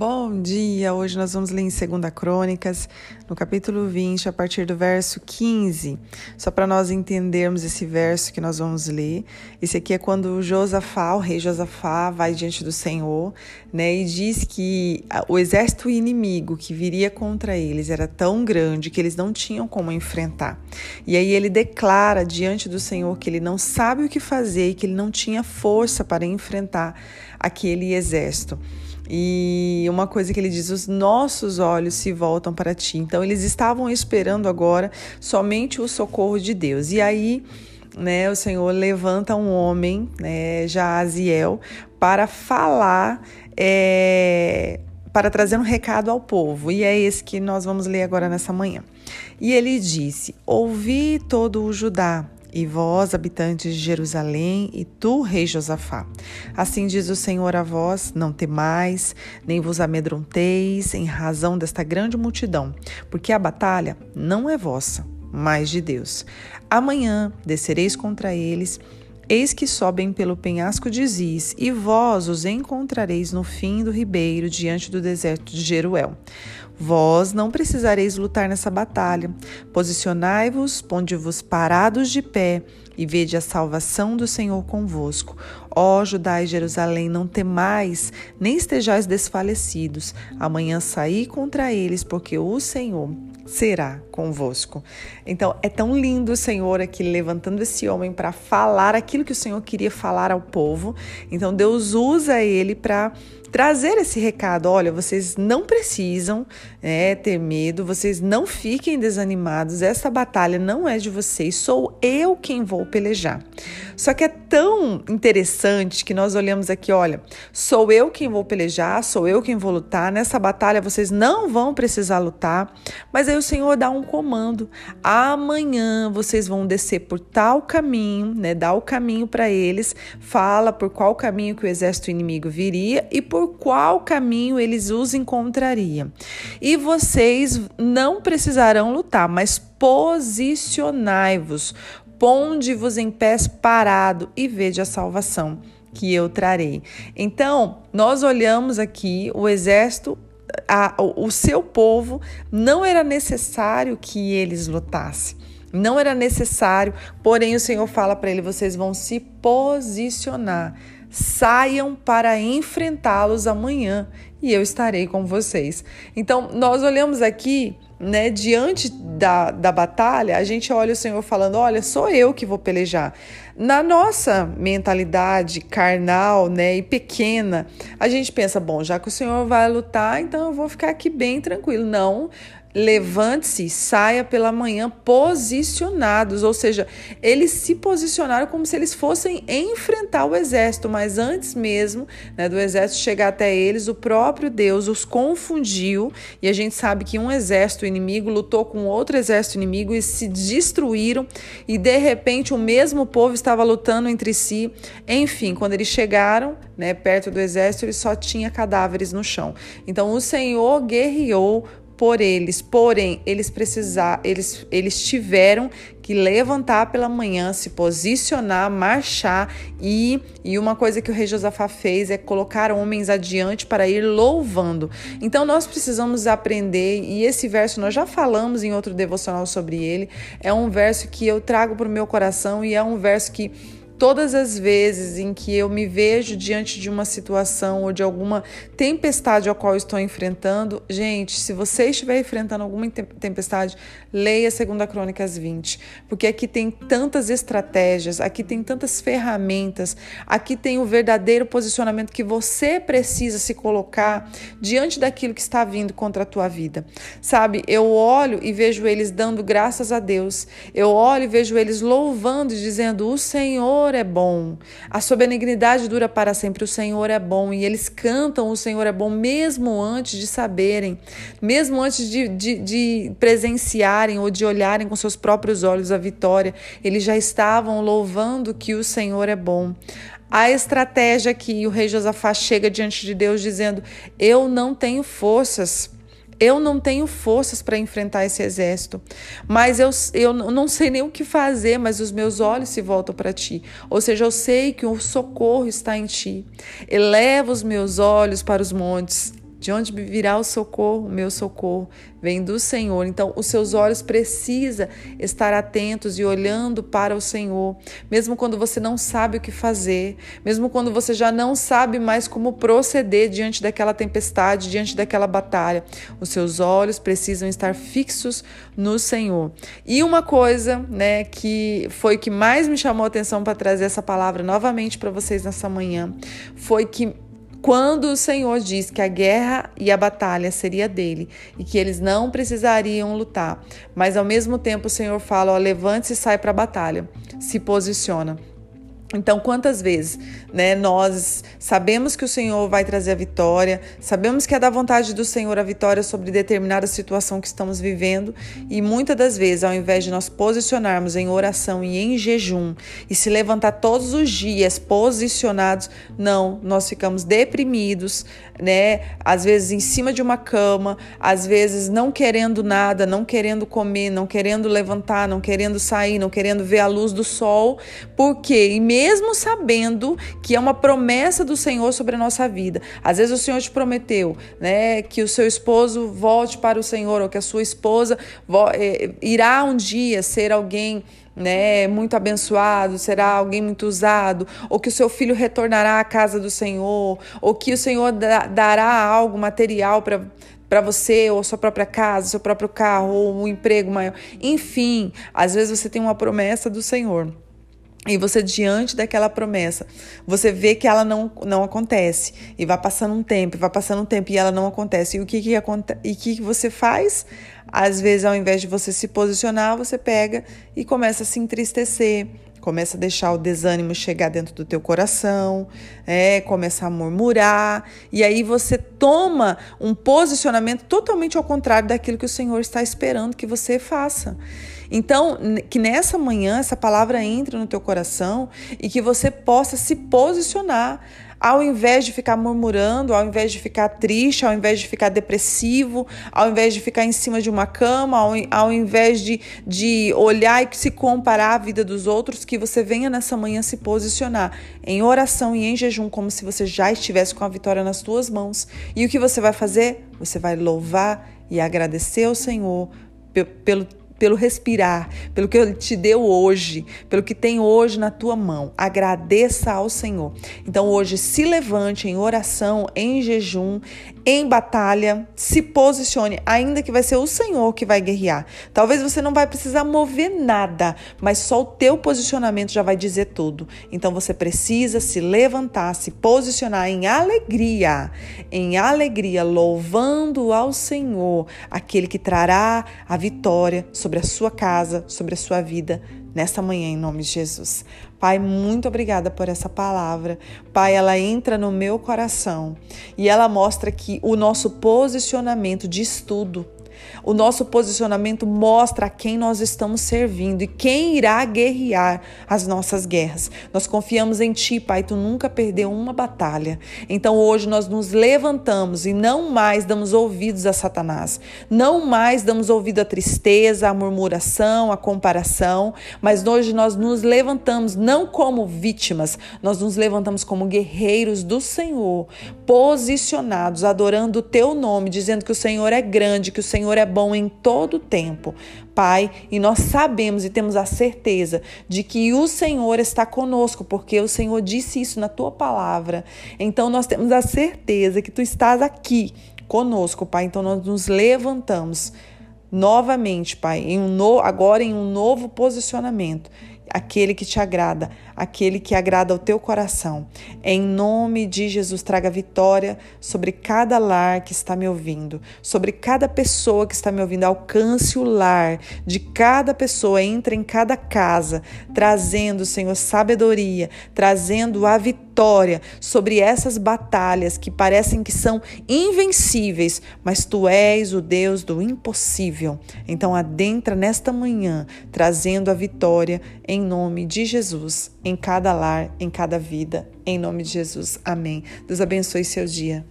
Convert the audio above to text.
Bom dia! Hoje nós vamos ler em 2 Crônicas, no capítulo 20, a partir do verso 15. Só para nós entendermos esse verso que nós vamos ler. Esse aqui é quando Josafá, o rei Josafá, vai diante do Senhor, né, e diz que o exército inimigo que viria contra eles era tão grande que eles não tinham como enfrentar. E aí ele declara diante do Senhor que ele não sabe o que fazer e que ele não tinha força para enfrentar aquele exército. E uma coisa que ele diz: os nossos olhos se voltam para ti. Então, eles estavam esperando agora somente o socorro de Deus. E aí, né, o Senhor levanta um homem, né, Jaziel, para falar. É, para trazer um recado ao povo, e é esse que nós vamos ler agora nessa manhã. E ele disse: Ouvi todo o Judá, e vós, habitantes de Jerusalém, e tu, rei Josafá. Assim diz o Senhor a vós: não temais, nem vos amedronteis em razão desta grande multidão, porque a batalha não é vossa, mas de Deus. Amanhã descereis contra eles. Eis que sobem pelo penhasco de Ziz, e vós os encontrareis no fim do ribeiro, diante do deserto de Jeruel. Vós não precisareis lutar nessa batalha. Posicionai-vos, ponde-vos parados de pé e vede a salvação do Senhor convosco. Ó Judá e Jerusalém, não temais, nem estejais desfalecidos. Amanhã saí contra eles, porque o Senhor será convosco. Então, é tão lindo o Senhor aqui levantando esse homem para falar aquilo que o Senhor queria falar ao povo. Então, Deus usa ele para trazer esse recado: olha, vocês não precisam é, ter medo, vocês não fiquem desanimados, essa batalha não é de vocês, sou eu quem vou pelejar. Só que é tão interessante que nós olhamos aqui: olha, sou eu quem vou pelejar, sou eu quem vou lutar, nessa batalha vocês não vão precisar lutar, mas aí o Senhor dá um comando: amanhã vocês vão descer por tal caminho, né, dá o caminho para eles, fala por qual caminho que o exército inimigo viria e por qual caminho eles os encontrariam. E vocês não precisarão lutar, mas posicionai-vos, ponde-vos em pés parado e vede a salvação que eu trarei. Então, nós olhamos aqui o exército a, o seu povo, não era necessário que eles lutassem. Não era necessário, porém o Senhor fala para ele: vocês vão se posicionar saiam para enfrentá-los amanhã e eu estarei com vocês. Então, nós olhamos aqui, né, diante da, da batalha, a gente olha o Senhor falando: Olha, sou eu que vou pelejar. Na nossa mentalidade carnal, né, e pequena, a gente pensa: bom, já que o Senhor vai lutar, então eu vou ficar aqui bem tranquilo. Não, Levante-se, saia pela manhã posicionados, ou seja, eles se posicionaram como se eles fossem enfrentar o exército, mas antes mesmo né, do exército chegar até eles, o próprio Deus os confundiu e a gente sabe que um exército inimigo lutou com outro exército inimigo e se destruíram e de repente o mesmo povo estava lutando entre si. Enfim, quando eles chegaram né, perto do exército, ele só tinha cadáveres no chão. Então o Senhor guerreou por eles. Porém, eles precisar, eles, eles tiveram que levantar pela manhã, se posicionar, marchar e, e uma coisa que o rei Josafá fez é colocar homens adiante para ir louvando. Então nós precisamos aprender e esse verso nós já falamos em outro devocional sobre ele. É um verso que eu trago para o meu coração e é um verso que Todas as vezes em que eu me vejo diante de uma situação ou de alguma tempestade a qual estou enfrentando, gente, se você estiver enfrentando alguma tempestade, leia 2 Crônicas 20, porque aqui tem tantas estratégias, aqui tem tantas ferramentas, aqui tem o verdadeiro posicionamento que você precisa se colocar diante daquilo que está vindo contra a tua vida. Sabe, eu olho e vejo eles dando graças a Deus, eu olho e vejo eles louvando e dizendo: O Senhor Senhor é bom, a sua benignidade dura para sempre, o Senhor é bom. E eles cantam o Senhor é bom mesmo antes de saberem, mesmo antes de, de, de presenciarem ou de olharem com seus próprios olhos a vitória, eles já estavam louvando que o Senhor é bom. A estratégia que o rei Josafá chega diante de Deus dizendo: Eu não tenho forças eu não tenho forças para enfrentar esse exército, mas eu, eu não sei nem o que fazer, mas os meus olhos se voltam para ti. Ou seja, eu sei que o socorro está em ti. Eleva os meus olhos para os montes De onde virá o socorro? O meu socorro vem do Senhor. Então, os seus olhos precisam estar atentos e olhando para o Senhor, mesmo quando você não sabe o que fazer, mesmo quando você já não sabe mais como proceder diante daquela tempestade, diante daquela batalha. Os seus olhos precisam estar fixos no Senhor. E uma coisa, né, que foi que mais me chamou a atenção para trazer essa palavra novamente para vocês nessa manhã, foi que quando o Senhor diz que a guerra e a batalha seria dele e que eles não precisariam lutar, mas ao mesmo tempo o Senhor fala: levante-se e sai para a batalha, se posiciona. Então, quantas vezes né, nós sabemos que o Senhor vai trazer a vitória, sabemos que é da vontade do Senhor a vitória sobre determinada situação que estamos vivendo, e muitas das vezes, ao invés de nós posicionarmos em oração e em jejum e se levantar todos os dias posicionados, não, nós ficamos deprimidos, né? Às vezes em cima de uma cama, às vezes não querendo nada, não querendo comer, não querendo levantar, não querendo sair, não querendo ver a luz do sol, porque e mesmo sabendo que é uma promessa do Senhor sobre a nossa vida. Às vezes o Senhor te prometeu, né, que o seu esposo volte para o Senhor ou que a sua esposa eh, irá um dia ser alguém né, muito abençoado, será alguém muito usado, ou que o seu filho retornará à casa do Senhor, ou que o Senhor dará algo material para para você, ou sua própria casa, seu próprio carro, ou um emprego maior. Enfim, às vezes você tem uma promessa do Senhor. E você, diante daquela promessa, você vê que ela não, não acontece. E vai passando um tempo, vai passando um tempo e ela não acontece. E o que, que, e que, que você faz? Às vezes, ao invés de você se posicionar, você pega e começa a se entristecer, começa a deixar o desânimo chegar dentro do teu coração, é, começa a murmurar, e aí você toma um posicionamento totalmente ao contrário daquilo que o Senhor está esperando que você faça. Então, que nessa manhã essa palavra entre no teu coração e que você possa se posicionar ao invés de ficar murmurando, ao invés de ficar triste, ao invés de ficar depressivo, ao invés de ficar em cima de uma cama, ao, ao invés de, de olhar e se comparar à vida dos outros, que você venha nessa manhã se posicionar em oração e em jejum, como se você já estivesse com a vitória nas tuas mãos. E o que você vai fazer? Você vai louvar e agradecer ao Senhor pelo pelo respirar, pelo que Ele te deu hoje, pelo que tem hoje na tua mão. Agradeça ao Senhor. Então, hoje, se levante em oração, em jejum, em batalha, se posicione, ainda que vai ser o Senhor que vai guerrear. Talvez você não vai precisar mover nada, mas só o teu posicionamento já vai dizer tudo. Então você precisa se levantar, se posicionar em alegria, em alegria, louvando ao Senhor, aquele que trará a vitória sobre a sua casa, sobre a sua vida nessa manhã, em nome de Jesus. Pai, muito obrigada por essa palavra. Pai, ela entra no meu coração e ela mostra que o nosso posicionamento de estudo, o nosso posicionamento mostra a quem nós estamos servindo e quem irá guerrear as nossas guerras. Nós confiamos em Ti, Pai, Tu nunca perdeu uma batalha. Então hoje nós nos levantamos e não mais damos ouvidos a Satanás. Não mais damos ouvido à tristeza, à murmuração, à comparação, mas hoje nós nos levantamos não como vítimas, nós nos levantamos como guerreiros do Senhor, posicionados, adorando o Teu nome, dizendo que o Senhor é grande, que o Senhor é bom em todo tempo, Pai, e nós sabemos e temos a certeza de que o Senhor está conosco, porque o Senhor disse isso na tua palavra. Então nós temos a certeza que tu estás aqui conosco, Pai. Então nós nos levantamos novamente, Pai, em um no, agora em um novo posicionamento aquele que te agrada, aquele que agrada ao teu coração. Em nome de Jesus, traga vitória sobre cada lar que está me ouvindo, sobre cada pessoa que está me ouvindo. Alcance o lar de cada pessoa, entre em cada casa, trazendo, Senhor, sabedoria, trazendo a vitória sobre essas batalhas que parecem que são invencíveis, mas tu és o Deus do impossível. Então, adentra nesta manhã, trazendo a vitória em nome de Jesus, em cada lar, em cada vida, em nome de Jesus. Amém. Deus abençoe seu dia.